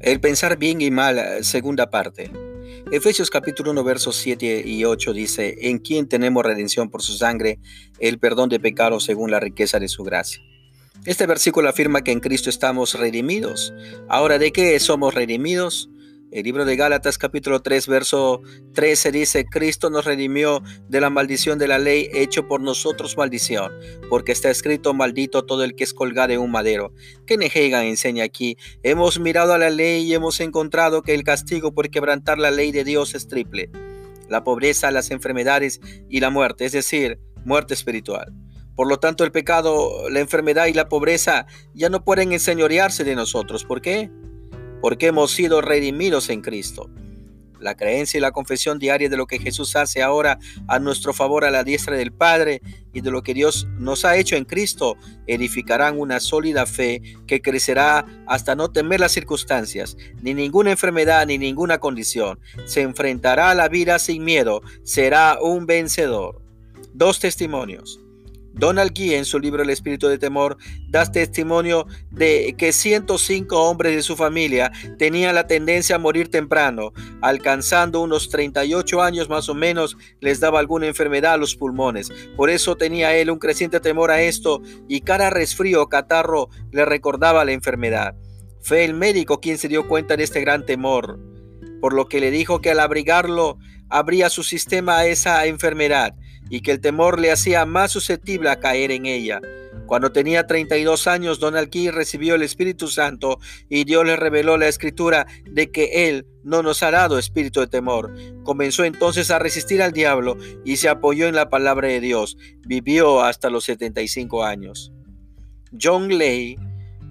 El pensar bien y mal, segunda parte. Efesios capítulo 1 versos 7 y 8 dice, en quien tenemos redención por su sangre, el perdón de pecados según la riqueza de su gracia. Este versículo afirma que en Cristo estamos redimidos. Ahora, ¿de qué somos redimidos? El libro de Gálatas capítulo 3 verso 13 dice, Cristo nos redimió de la maldición de la ley hecho por nosotros maldición, porque está escrito maldito todo el que es colgado en un madero. Kenny Hagan enseña aquí, hemos mirado a la ley y hemos encontrado que el castigo por quebrantar la ley de Dios es triple, la pobreza, las enfermedades y la muerte, es decir, muerte espiritual. Por lo tanto, el pecado, la enfermedad y la pobreza ya no pueden enseñorearse de nosotros. ¿Por qué? Porque hemos sido redimidos en Cristo. La creencia y la confesión diaria de lo que Jesús hace ahora a nuestro favor a la diestra del Padre y de lo que Dios nos ha hecho en Cristo edificarán una sólida fe que crecerá hasta no temer las circunstancias, ni ninguna enfermedad, ni ninguna condición. Se enfrentará a la vida sin miedo, será un vencedor. Dos testimonios. Donald Guy en su libro El espíritu de temor da testimonio de que 105 hombres de su familia tenían la tendencia a morir temprano, alcanzando unos 38 años más o menos les daba alguna enfermedad a los pulmones. Por eso tenía él un creciente temor a esto y cada resfrío catarro le recordaba la enfermedad. Fue el médico quien se dio cuenta de este gran temor, por lo que le dijo que al abrigarlo abría su sistema a esa enfermedad y que el temor le hacía más susceptible a caer en ella. Cuando tenía 32 años, Donald Key recibió el Espíritu Santo y Dios le reveló la escritura de que Él no nos ha dado espíritu de temor. Comenzó entonces a resistir al diablo y se apoyó en la palabra de Dios. Vivió hasta los 75 años. John Lay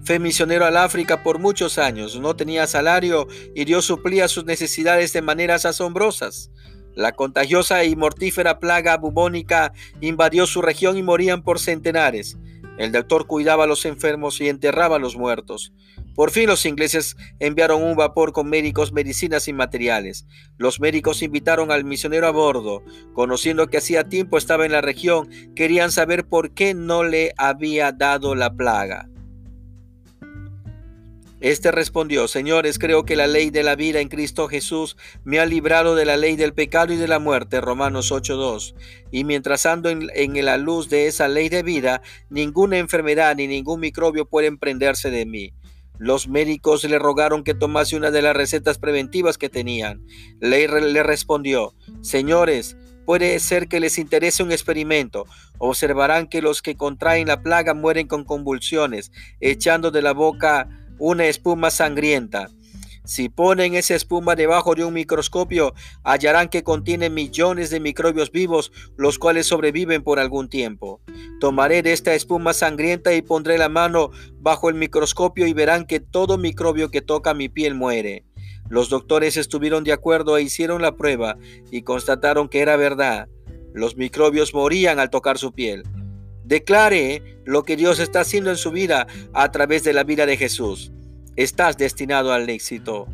fue misionero al África por muchos años. No tenía salario y Dios suplía sus necesidades de maneras asombrosas. La contagiosa y mortífera plaga bubónica invadió su región y morían por centenares. El doctor cuidaba a los enfermos y enterraba a los muertos. Por fin los ingleses enviaron un vapor con médicos, medicinas y materiales. Los médicos invitaron al misionero a bordo. Conociendo que hacía tiempo estaba en la región, querían saber por qué no le había dado la plaga. Este respondió, Señores, creo que la ley de la vida en Cristo Jesús me ha librado de la ley del pecado y de la muerte, Romanos 8.2. Y mientras ando en, en, la luz de esa ley de vida, ninguna enfermedad ni ningún microbio puede prenderse de mí. Los médicos le rogaron que tomase una de las recetas preventivas que tenían. Ley le respondió, Señores, Puede ser que les interese un experimento. Observarán que los que contraen la plaga mueren con convulsiones, echando de la boca una espuma sangrienta. Si ponen esa espuma debajo de un microscopio, hallarán que contiene millones de microbios vivos, los cuales sobreviven por algún tiempo. Tomaré de esta espuma sangrienta y pondré la mano bajo el microscopio y verán que todo microbio que toca mi piel muere. Los doctores estuvieron de acuerdo e hicieron la prueba y constataron que era verdad. Los microbios morían al tocar su piel. Declare lo que Dios está haciendo en su vida a través de la vida de Jesús. Estás destinado al éxito.